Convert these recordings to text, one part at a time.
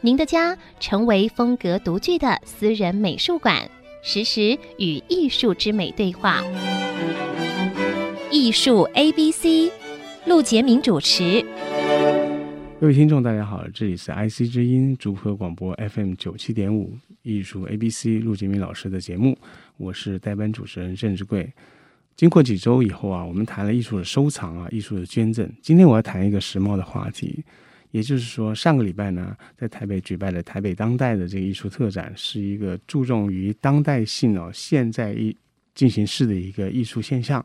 您的家成为风格独具的私人美术馆，实时与艺术之美对话。艺术 A B C，陆杰明主持。各位听众，大家好，这里是 IC 之音竹科广播 FM 九七点五艺术 A B C 陆杰明老师的节目，我是代班主持人郑志贵。经过几周以后啊，我们谈了艺术的收藏啊，艺术的捐赠。今天我要谈一个时髦的话题。也就是说，上个礼拜呢，在台北举办的台北当代的这个艺术特展，是一个注重于当代性哦，现在艺进行式的一个艺术现象。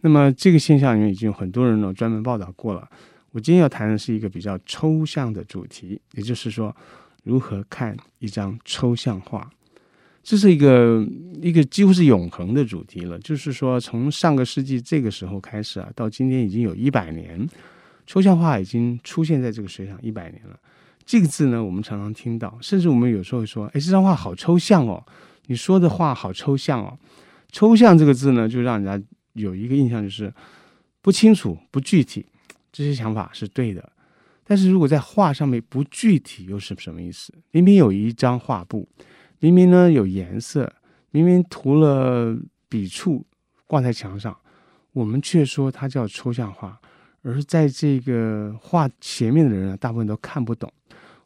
那么这个现象里面已经有很多人呢专门报道过了。我今天要谈的是一个比较抽象的主题，也就是说，如何看一张抽象画。这是一个一个几乎是永恒的主题了。就是说，从上个世纪这个时候开始啊，到今天已经有一百年。抽象画已经出现在这个世界上一百年了，这个字呢，我们常常听到，甚至我们有时候会说：“哎，这张画好抽象哦，你说的话好抽象哦。”抽象这个字呢，就让人家有一个印象，就是不清楚、不具体。这些想法是对的，但是如果在画上面不具体，又是什么意思？明明有一张画布，明明呢有颜色，明明涂了笔触挂在墙上，我们却说它叫抽象画。而是在这个画前面的人呢，大部分都看不懂。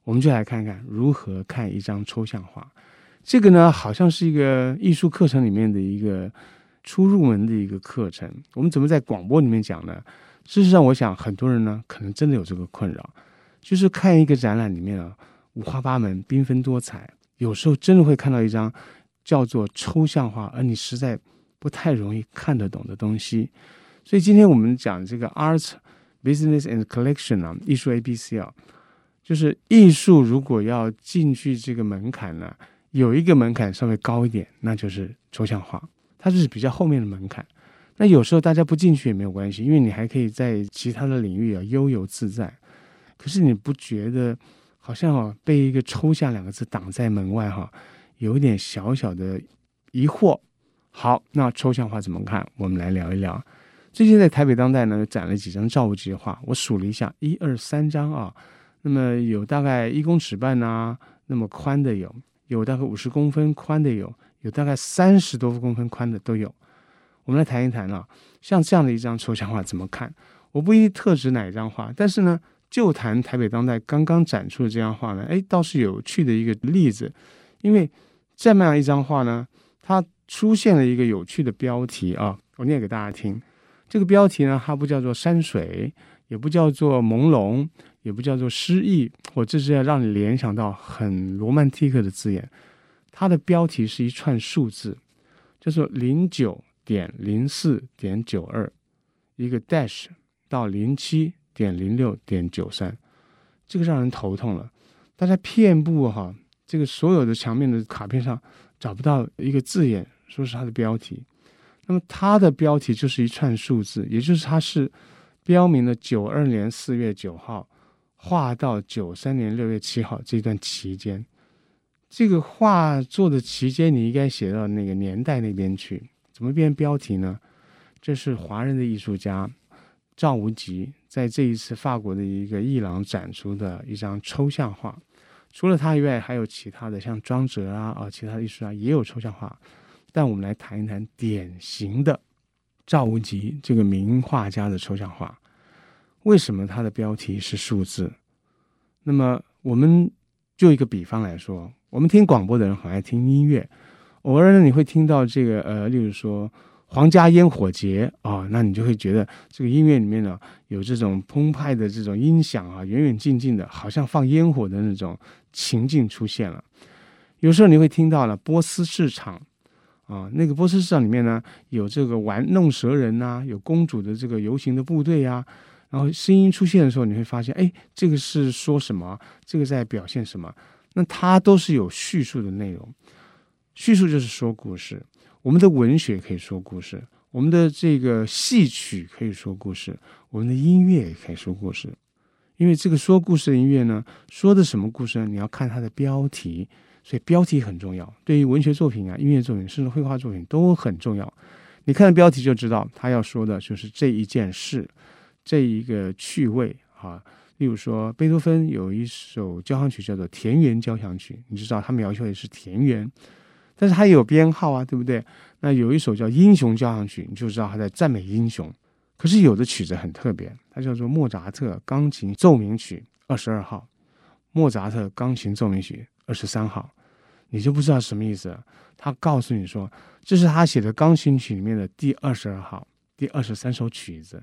我们就来看看如何看一张抽象画。这个呢，好像是一个艺术课程里面的一个初入门的一个课程。我们怎么在广播里面讲呢？事实上，我想很多人呢，可能真的有这个困扰，就是看一个展览里面啊，五花八门、缤纷多彩，有时候真的会看到一张叫做抽象画，而你实在不太容易看得懂的东西。所以今天我们讲这个 art。Business and Collection 啊，艺术 A B C 啊，就是艺术如果要进去这个门槛呢，有一个门槛稍微高一点，那就是抽象画，它就是比较后面的门槛。那有时候大家不进去也没有关系，因为你还可以在其他的领域啊悠游自在。可是你不觉得好像啊被一个抽象两个字挡在门外哈，有一点小小的疑惑。好，那抽象画怎么看？我们来聊一聊。最近在台北当代呢，展了几张赵无极的画，我数了一下，一二三张啊。那么有大概一公尺半啊，那么宽的有，有大概五十公分宽的有，有大概三十多公分宽的都有。我们来谈一谈啊，像这样的一张抽象画怎么看？我不一定特指哪一张画，但是呢，就谈台北当代刚刚展出的这张画呢，哎，倒是有趣的一个例子。因为这么样一张画呢，它出现了一个有趣的标题啊，我念给大家听。这个标题呢，它不叫做山水，也不叫做朦胧，也不叫做诗意，我这是要让你联想到很罗曼蒂克的字眼。它的标题是一串数字，叫做零九点零四点九二，一个 dash 到零七点零六点九三，这个让人头痛了。大家遍布哈，这个所有的墙面的卡片上找不到一个字眼，说是它的标题。那么它的标题就是一串数字，也就是它是标明了九二年四月九号画到九三年六月七号这段期间，这个画作的期间你应该写到那个年代那边去，怎么变标题呢？这是华人的艺术家赵无极在这一次法国的一个艺廊展出的一张抽象画，除了他以外，还有其他的像庄哲啊啊，其他的艺术家也有抽象画。但我们来谈一谈典型的赵无极这个名画家的抽象画，为什么他的标题是数字？那么我们就一个比方来说，我们听广播的人很爱听音乐，偶尔呢你会听到这个呃，例如说皇家烟火节啊、那你就会觉得这个音乐里面呢有这种澎湃的这种音响啊，远远近近的，好像放烟火的那种情境出现了。有时候你会听到了波斯市场。啊，那个波斯市场里面呢，有这个玩弄蛇人呐、有公主的这个游行的部队呀、然后声音出现的时候，你会发现，哎，这个是说什么？这个在表现什么？那它都是有叙述的内容。叙述就是说故事，我们的文学可以说故事，我们的这个戏曲可以说故事，我们的音乐也可以说故事。因为这个说故事的音乐呢，说的什么故事呢？你要看它的标题，所以标题很重要。对于文学作品啊、音乐作品，甚至绘画作品都很重要。你看标题就知道，他要说的就是这一件事，这一个趣味啊。例如说，贝多芬有一首交响曲叫做《田园交响曲》，你知道他描述的是田园，但是他也有编号啊，对不对？那有一首叫《英雄交响曲》，你就知道他在赞美英雄。可是有的曲子很特别，它叫做莫扎特钢琴奏鸣曲二十二号，莫扎特钢琴奏鸣曲二十三号，你就不知道什么意思。他告诉你说，这是他写的钢琴曲里面的第二十二号、第二十三首曲子，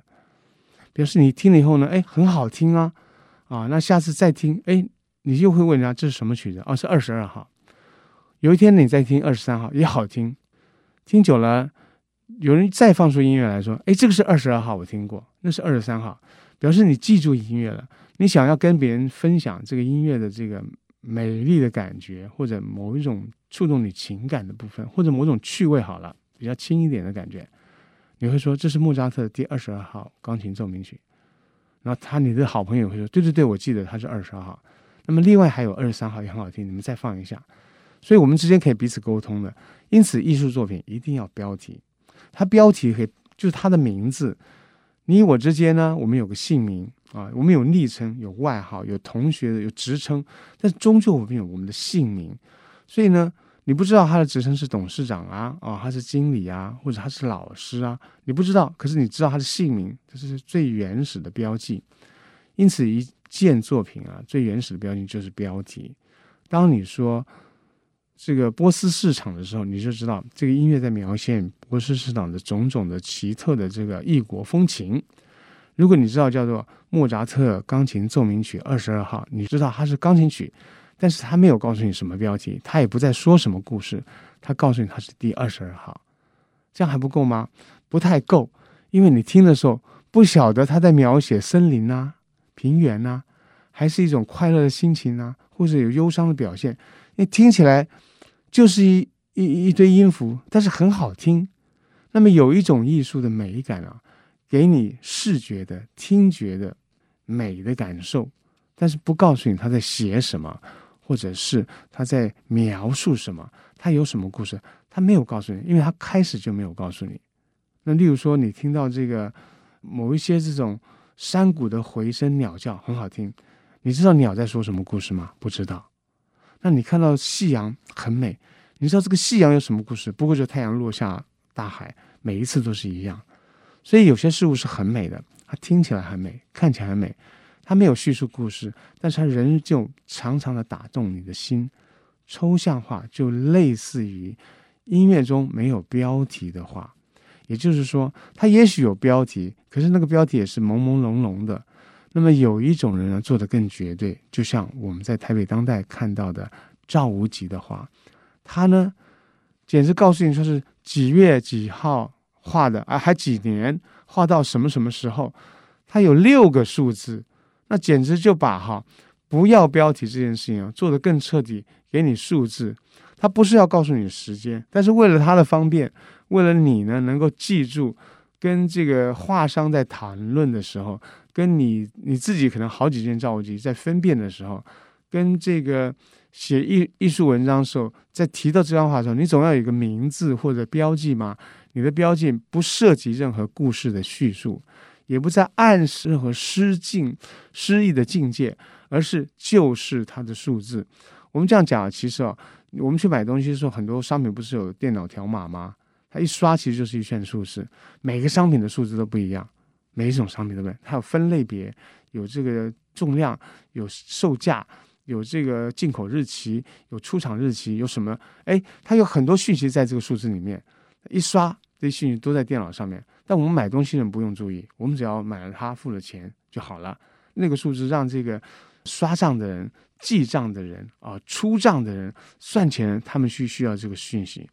表示你听了以后呢，哎，很好听啊，啊，那下次再听，哎，你又会问人家这是什么曲子？哦，是二十二号。有一天你再听二十三号也好听，听久了。有人再放出音乐来说：“哎，这个是二十二号，我听过，那是二十三号。”表示你记住音乐了。你想要跟别人分享这个音乐的这个美丽的感觉，或者某一种触动你情感的部分，或者某种趣味，好了，比较轻一点的感觉，你会说这是莫扎特的第二十二号钢琴奏鸣曲。然后他你的好朋友会说：“对对对，我记得他是二十二号。”那么另外还有二十三号也很好听，你们再放一下。所以我们之间可以彼此沟通的。因此，艺术作品一定要标题。它标题可以就是它的名字，你我之间呢，我们有个姓名啊，我们有昵称、有外号、有同学的、有职称，但终究我们有我们的姓名。所以呢，你不知道他的职称是董事长啊，啊，他是经理啊，或者他是老师啊，你不知道，可是你知道他的姓名，这是最原始的标记。因此，一件作品啊，最原始的标记就是标题。当你说。这个波斯市场的时候，你就知道这个音乐在描写波斯市场的种种的奇特的这个异国风情。如果你知道叫做莫扎特钢琴奏鸣曲二十二号，你知道它是钢琴曲，但是他没有告诉你什么标题，他也不再说什么故事，他告诉你它是第二十二号，这样还不够吗？不太够，因为你听的时候不晓得他在描写森林啊、平原啊，还是一种快乐的心情啊，或者有忧伤的表现，你听起来。就是一一一堆音符，但是很好听。那么有一种艺术的美感啊，给你视觉的、听觉的美的感受，但是不告诉你他在写什么，或者是他在描述什么，他有什么故事，他没有告诉你，因为他开始就没有告诉你。那例如说，你听到这个某一些这种山谷的回声、鸟叫很好听，你知道鸟在说什么故事吗？不知道。那你看到夕阳很美，你知道这个夕阳有什么故事？不过就太阳落下大海，每一次都是一样。所以有些事物是很美的，它听起来很美，看起来很美，它没有叙述故事，但是它仍旧常常的打动你的心。抽象画就类似于音乐中没有标题的画，也就是说，它也许有标题，可是那个标题也是朦朦胧胧的。那么有一种人呢，做得更绝对，就像我们在台北当代看到的赵无极的画，他呢，简直告诉你说是几月几号画的啊，还几年画到什么什么时候，他有六个数字，那简直就把哈不要标题这件事情啊做得更彻底，给你数字，他不是要告诉你时间，但是为了他的方便，为了你呢能够记住，跟这个画商在谈论的时候。跟你你自己可能好几件赵无极在分辨的时候，跟这个写艺艺术文章的时候，在提到这张画的时候，你总要有个名字或者标记嘛。你的标记不涉及任何故事的叙述，也不在暗示和诗境诗意的境界，而是就是它的数字。我们这样讲，其实啊，我们去买东西的时候，很多商品不是有电脑条码吗？它一刷其实就是一串数字，每个商品的数字都不一样。每一种商品都不对？它有分类别，有这个重量，有售价，有这个进口日期，有出厂日期，有什么？哎，它有很多讯息在这个数字里面。一刷，这些信息都在电脑上面。但我们买东西人不用注意，我们只要买了它，付了钱就好了。那个数字让这个刷账的人、记账的人啊、出账的人、算钱人，他们需需要这个讯息，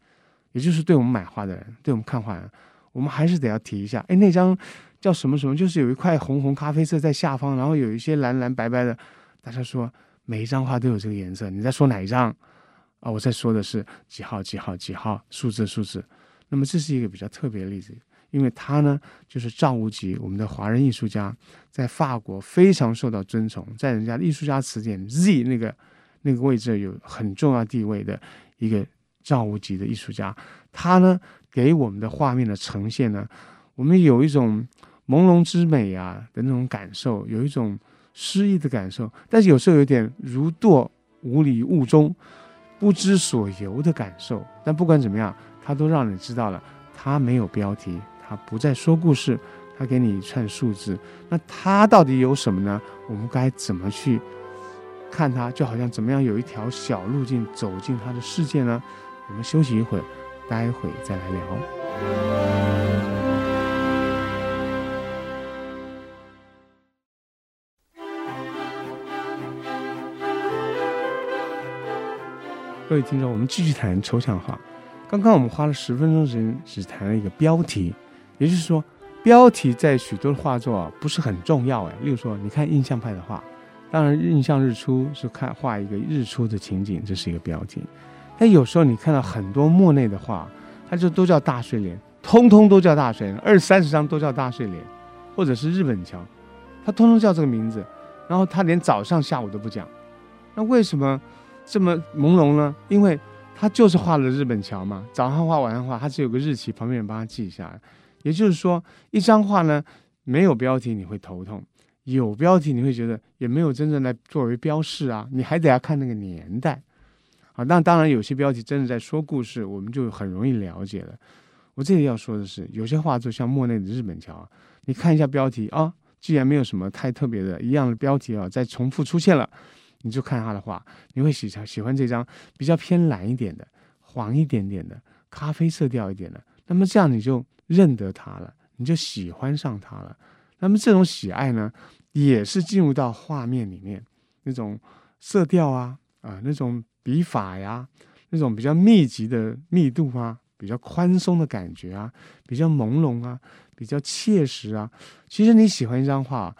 也就是对我们买画的人，对我们看画人，我们还是得要提一下。哎，那张。叫什么什么？就是有一块红红咖啡色在下方，然后有一些蓝蓝白白的。大家说每一张画都有这个颜色。你在说哪一张啊？我在说的是几号几号几号数字数字。那么这是一个比较特别的例子，因为他呢就是赵无极，我们的华人艺术家，在法国非常受到尊崇，在人家的艺术家词典 Z 那个那个位置有很重要地位的一个赵无极的艺术家。他呢给我们的画面的呈现呢，我们有一种朦胧之美啊的那种感受，有一种。诗意的感受，但是有时候有点如堕五里雾中，不知所由的感受。但不管怎么样，它都让你知道了，它没有标题，它不再说故事，它给你一串数字。那它到底有什么呢？我们该怎么去看它？就好像怎么样有一条小路径走进它的世界呢？我们休息一会儿，待会再来聊。各位听众，我们继续谈抽象画。刚刚我们花了十分钟时间，只谈了一个标题，也就是说，标题在许多的画作啊不是很重要哎。例如说，你看印象派的画，当然印象日出是看画一个日出的情景，这是一个标题。但有时候你看到很多莫内的画，它就都叫大睡莲，通通都叫大睡莲，二三十张都叫大睡莲，或者是日本桥，它通通叫这个名字，然后它连早上下午都不讲，那为什么？这么朦胧呢？因为他就是画了日本桥嘛，早上画，晚上画，他只有个日期，旁边人帮他记下来。也就是说，一张画呢，没有标题你会头痛，有标题你会觉得也没有真正来作为标示啊，你还得要看那个年代啊。那当然，有些标题真的在说故事，我们就很容易了解了。我这里要说的是，有些画作像莫内的日本桥，你看一下标题啊，既然没有什么太特别的一样的标题啊，再重复出现了。你就看他的画，你会喜喜欢这张比较偏蓝一点的、黄一点点的、咖啡色调一点的。那么这样你就认得他了，你就喜欢上他了。那么这种喜爱呢，也是进入到画面里面那种色调啊啊，那种笔法呀，那种比较密集的密度啊，比较宽松的感觉啊，比较朦胧啊，比较切实啊。其实你喜欢一张画，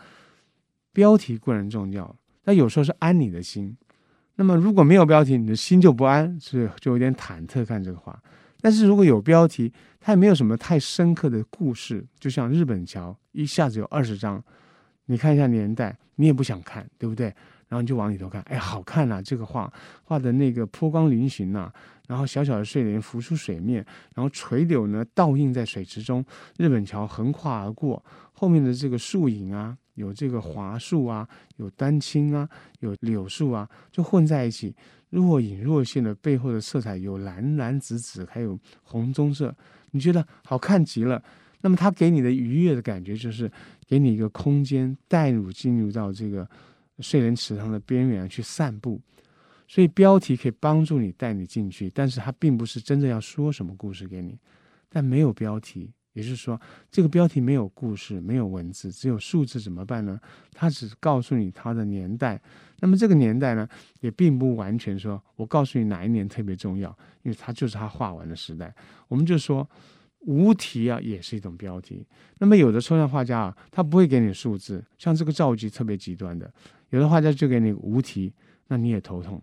标题固然重要。那有时候是安你的心，那么如果没有标题，你的心就不安，所以就有点忐忑看这个画。但是如果有标题，它也没有什么太深刻的故事，就像日本桥，一下子有二十张，你看一下年代，你也不想看，对不对？然后你就往里头看，哎，好看呐，这个画画的那个波光粼粼呐，然后小小的睡莲浮出水面，然后垂柳呢倒映在水池中，日本桥横跨而过，后面的这个树影啊。有这个华树啊，有丹青啊，有柳树啊，就混在一起，若隐若现的背后的色彩有蓝蓝紫紫，还有红棕色，你觉得好看极了。那么它给你的愉悦的感觉，就是给你一个空间，带入进入到这个睡莲池塘的边缘去散步。所以标题可以帮助你带你进去，但是它并不是真正要说什么故事给你。但没有标题。也就是说，这个标题没有故事，没有文字，只有数字，怎么办呢？它只告诉你它的年代。那么这个年代呢，也并不完全说我告诉你哪一年特别重要，因为它就是他画完的时代。我们就说无题啊，也是一种标题。那么有的抽象画家啊，他不会给你数字，像这个赵无极特别极端的，有的画家就给你无题，那你也头痛。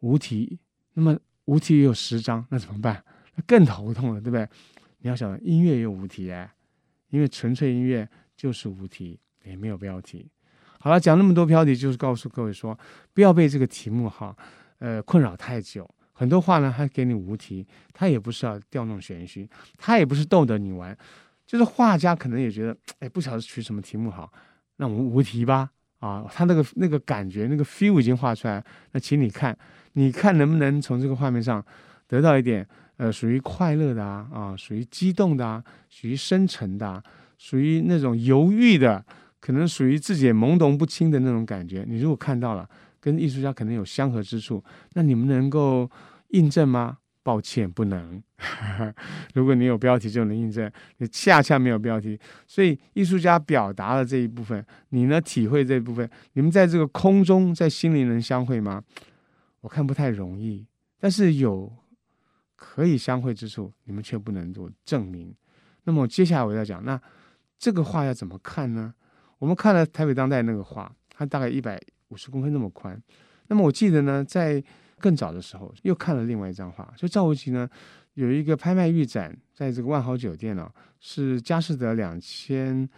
无题，那么无题也有十张，那怎么办？那更头痛了，对不对？你要想，音乐也有无题哎，因为纯粹音乐就是无题，也没有标题。好了，讲那么多标题，就是告诉各位说，不要被这个题目哈，呃，困扰太久。很多话呢，他给你无题，他也不是要调弄玄虚，他也不是逗得你玩，就是画家可能也觉得，哎，不晓得取什么题目好，那我们无题吧。啊，他那个那个感觉，那个 feel 已经画出来，那请你看，你看能不能从这个画面上得到一点。呃，属于快乐的啊，啊，属于激动的啊，属于深沉的啊，属于那种犹豫的，可能属于自己懵懂不清的那种感觉。你如果看到了，跟艺术家可能有相合之处，那你们能够印证吗？抱歉，不能。如果你有标题就能印证，你恰恰没有标题，所以艺术家表达了这一部分，你呢体会这一部分，你们在这个空中，在心灵能相会吗？我看不太容易，但是有。可以相会之处，你们却不能做证明。那么接下来我要讲，那这个画要怎么看呢？我们看了台北当代那个画，它大概一百五十公分那么宽。那么我记得呢，在更早的时候又看了另外一张画，就赵无极呢有一个拍卖预展，在这个万豪酒店哦，是佳士得两千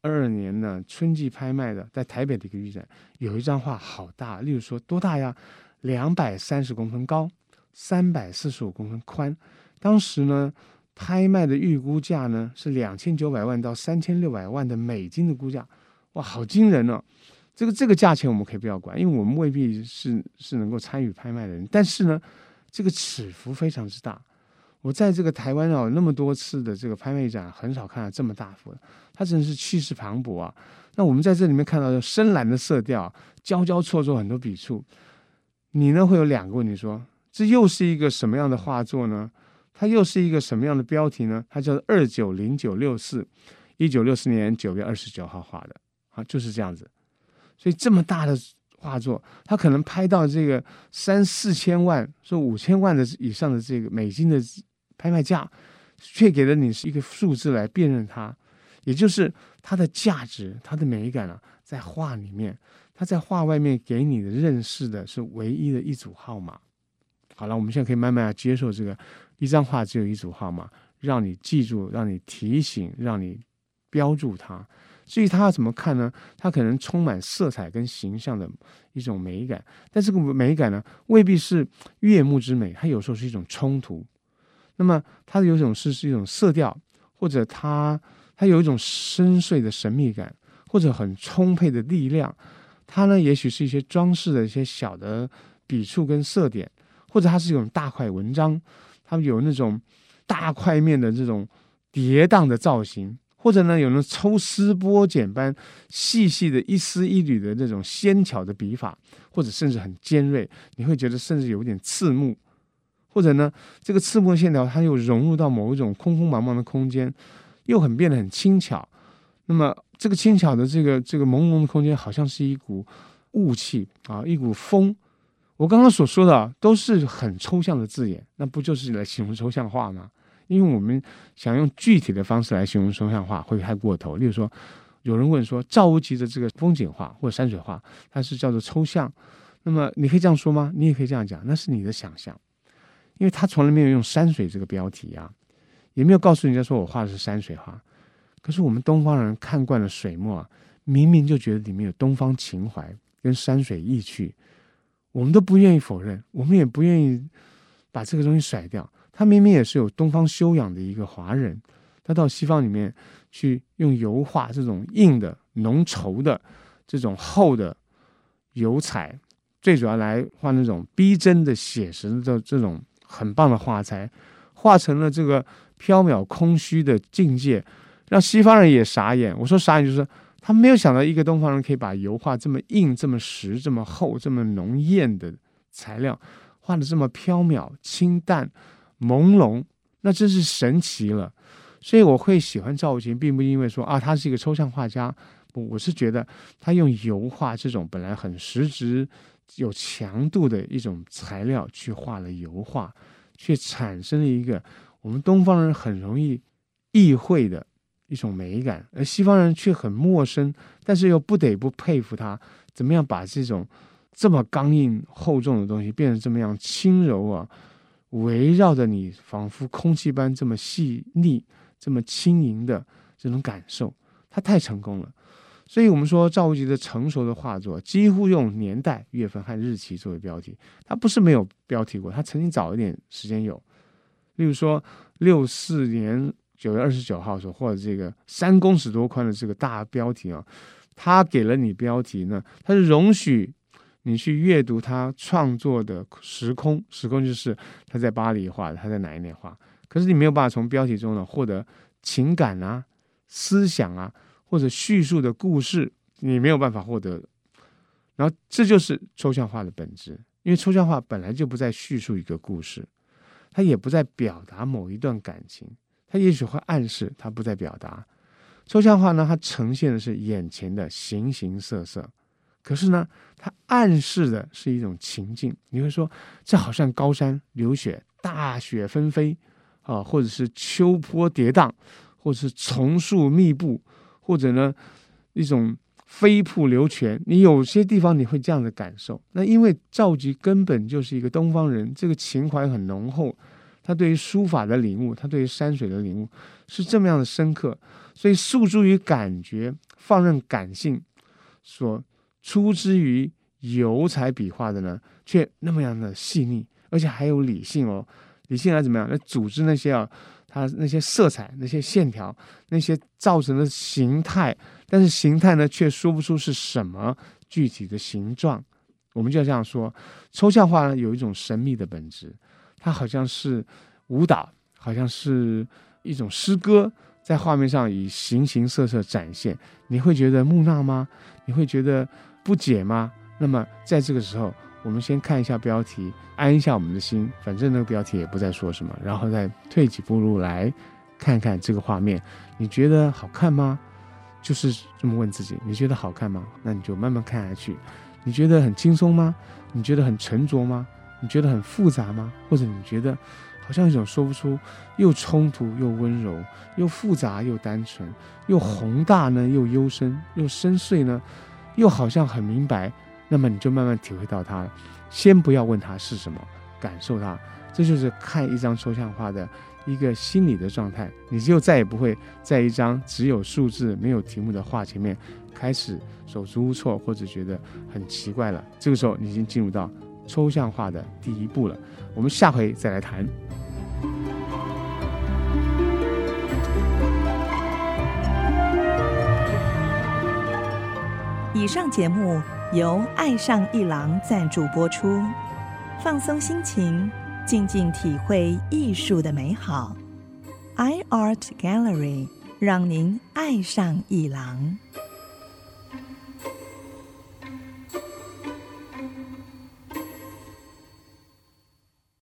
二二年呢春季拍卖的，在台北的一个预展，有一张画好大，例如说多大呀？两百三十公分高，三百四十五公分宽。当时呢，拍卖的预估价呢是两千九百万到三千六百万的美金的估价，哇，好惊人哦！这个这个价钱我们可以不要管，因为我们未必是是能够参与拍卖的人。但是呢，这个尺幅非常之大。我在这个台湾啊，那么多次的这个拍卖展，很少看到这么大幅的，它真是气势磅礴啊。那我们在这里面看到深蓝的色调，交交错错很多笔触。你呢会有两个问题说，这又是一个什么样的画作呢？它又是一个什么样的标题呢？它叫二九零九六四，一九六四年九月二十九号画的，啊，就是这样子。所以这么大的画作，它可能拍到这个三四千万、说五千万的以上的这个美金的拍卖价，却给了你是一个数字来辨认它，也就是它的价值、它的美感啊，在画里面，它在画外面给你的认识的是唯一的一组号码。好了，我们现在可以慢慢的接受这个一张画只有一组号码，让你记住，让你提醒，让你标注它。至于它要怎么看呢？它可能充满色彩跟形象的一种美感，但这个美感呢，未必是悦目之美，它有时候是一种冲突。那么它有一种是是一种色调，或者它它有一种深邃的神秘感，或者很充沛的力量。它呢，也许是一些装饰的一些小的笔触跟色点，或者它是一种大块文章，它有那种大块面的这种跌宕的造型。或者呢，有那抽丝剥茧般细细的一丝一缕的那种纤巧的笔法，或者甚至很尖锐，你会觉得甚至有点刺目。或者呢，这个刺目的线条它又融入到某一种空空茫茫的空间，又很变得很轻巧。那么这个轻巧的这个这个朦胧的空间，好像是一股雾气啊，一股风。我刚刚所说的都是很抽象的字眼，那不就是来形容抽象画吗？因为我们想用具体的方式来形容抽象画会太过头。例如说，有人问说赵无极的这个风景画或者山水画，它是叫做抽象。那么你可以这样说吗？你也可以这样讲，那是你的想象，因为他从来没有用山水这个标题啊，也没有告诉人家说我画的是山水画。可是我们东方人看惯了水墨啊，明明就觉得里面有东方情怀跟山水意趣，我们都不愿意否认，我们也不愿意把这个东西甩掉。他明明也是有东方修养的一个华人，他到西方里面去用油画这种硬的、浓稠的、这种厚的油彩，最主要来画那种逼真的写实的这种很棒的画材，画成了这个缥缈空虚的境界，让西方人也傻眼。我说傻眼就是他没有想到一个东方人可以把油画这么硬、这么实、这么厚、这么浓艳的材料画得这么飘渺清淡。朦胧，那真是神奇了。所以我会喜欢赵无极，并不因为说啊，他是一个抽象画家。不，我是觉得他用油画这种本来很实质、有强度的一种材料去画了油画，却产生了一个我们东方人很容易意会的一种美感，而西方人却很陌生，但是又不得不佩服他，怎么样把这种这么刚硬厚重的东西变成这么样轻柔啊。围绕着你，仿佛空气般这么细腻、这么轻盈的这种感受，他太成功了。所以，我们说赵无极的成熟的画作，几乎用年代、月份和日期作为标题。他不是没有标题过，他曾经早一点时间有。例如说，六四年九月二十九号时候，或者这个三公尺多宽的这个大标题啊，他给了你标题呢，他是容许。你去阅读他创作的时空，时空就是他在巴黎画的，他在哪一年画？可是你没有办法从标题中呢获得情感啊、思想啊，或者叙述的故事，你没有办法获得。然后这就是抽象画的本质，因为抽象画本来就不再叙述一个故事，它也不再表达某一段感情，它也许会暗示它不再表达。抽象画呢，它呈现的是眼前的形形色色。可是呢，它暗示的是一种情境。你会说，这好像高山流雪、大雪纷飞啊，或者是秋波跌宕，或者是丛树密布，或者呢一种飞瀑流泉，你有些地方你会这样的感受。那因为赵佶根本就是一个东方人，这个情怀很浓厚，他对于书法的领悟，他对于山水的领悟是这么样的深刻，所以诉诸于感觉，放任感性所出之于油彩笔画的呢，却那么样的细腻，而且还有理性哦。理性来怎么样来组织那些啊，它那些色彩、那些线条、那些造成的形态，但是形态呢却说不出是什么具体的形状。我们就要这样说，抽象画呢有一种神秘的本质，它好像是舞蹈，好像是一种诗歌，在画面上以形形色色展现。你会觉得木讷吗？你会觉得不解吗？那么在这个时候。我们先看一下标题，安一下我们的心。反正那个标题也不再说什么，然后再退几步路来看看这个画面。你觉得好看吗？就是这么问自己。你觉得好看吗？那你就慢慢看下去。你觉得很轻松吗？你觉得很沉着吗？你觉得很复杂吗？或者你觉得好像一种说不出，又冲突又温柔，又复杂又单纯，又宏大呢，又幽深，又深邃呢，又好像很明白。那么你就慢慢体会到它了，先不要问它是什么，感受它，这就是看一张抽象画的一个心理的状态。你就再也不会在一张只有数字没有题目的画前面开始手足无措或者觉得很奇怪了。这个时候你已经进入到抽象画的第一步了。我们下回再来谈。以上节目。由爱上一郎赞助播出，放松心情，静静体会艺术的美好。iArt Gallery 让您爱上一郎。